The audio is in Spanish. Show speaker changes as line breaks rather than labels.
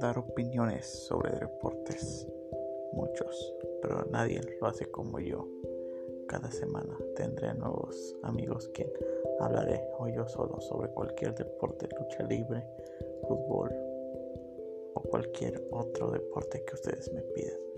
dar opiniones sobre deportes, muchos, pero nadie lo hace como yo. Cada semana tendré nuevos amigos que hablaré o yo solo sobre cualquier deporte, lucha libre, fútbol o cualquier otro deporte que ustedes me pidan.